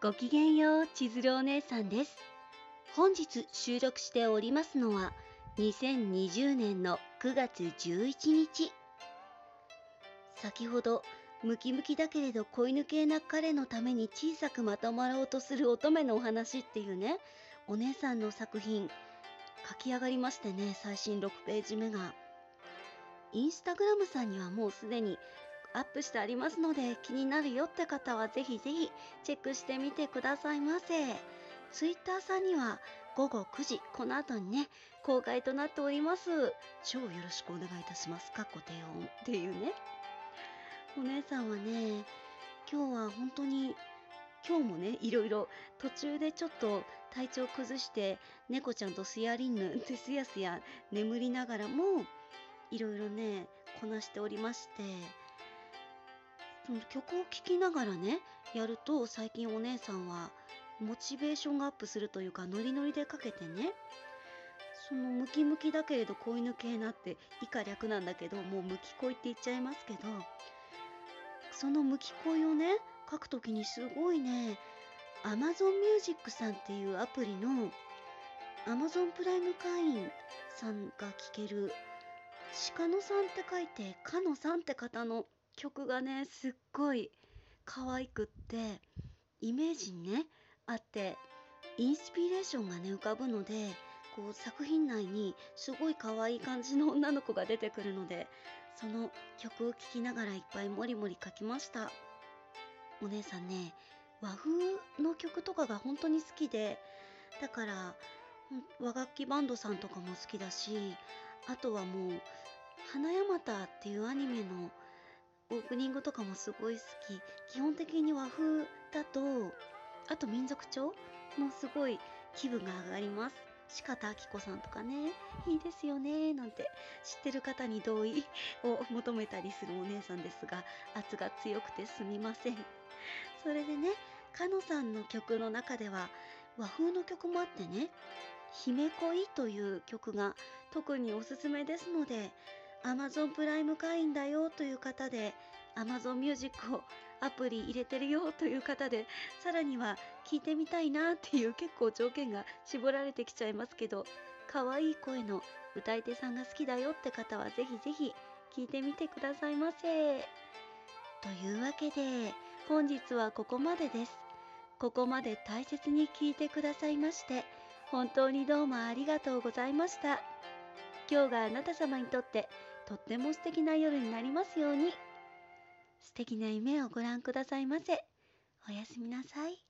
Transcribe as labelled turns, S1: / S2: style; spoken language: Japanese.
S1: ごきげんよう、千鶴お姉さんです。本日収録しておりますのは、2020年の9月11日。先ほど、ムキムキだけれど恋抜けな彼のために小さくまとまろうとする乙女のお話っていうね、お姉さんの作品、書き上がりましてね、最新6ページ目が。インスタグラムさんにはもうすでにアップしてありますので気になるよって方はぜひぜひチェックしてみてくださいませ。ツイッターさんには午後9時、この後にね、公開となっております。超よろしくお願いいたします。かっこ低音っていうね。お姉さんはね、今日は本当に、今日もね、いろいろ途中でちょっと体調崩して猫ちゃんとスヤリンヌってすやすや眠りながらもいろいろね、こなしておりまして、その曲を聴きながらね、やると最近お姉さんはモチベーションがアップするというかノリノリでかけてね、そのムキムキだけれど恋抜けなって以下略なんだけど、もうムキ恋って言っちゃいますけど、そのムキ恋をね、書くときにすごいね、Amazon Music さんっていうアプリの Amazon プライム会員さんが聴ける鹿野さんって書いて、かのさんって方の曲がね、すっごい可愛くって、イメージにね、あって、インスピレーションがね、浮かぶので、こう作品内にすごい可愛い感じの女の子が出てくるので、その曲を聴きながらいっぱいもりもり書きました。お姉さんね、和風の曲とかが本当に好きで、だから、和楽器バンドさんとかも好きだし、あとはもう、花山田っていうアニメのオープニングとかもすごい好き。基本的に和風だと、あと民族調もすごい気分が上がります。鹿田明子さんとかね、いいですよね、なんて知ってる方に同意を求めたりするお姉さんですが、圧が強くてすみません。それでね、かのさんの曲の中では和風の曲もあってね、姫恋という曲が特におすすめですので、Amazon プライム会員だよという方で、Amazon Music をアプリ入れてるよという方で、さらには聞いてみたいなっていう結構条件が絞られてきちゃいますけど、可愛い声の歌い手さんが好きだよって方はぜひぜひ聞いてみてくださいませ。というわけで、本日はここまでです。ここまで大切に聞いてくださいまして、本当にどうもありがとうございました。今日があなた様にとってとっても素敵な夜になりますように。素敵な夢をご覧くださいませ。おやすみなさい。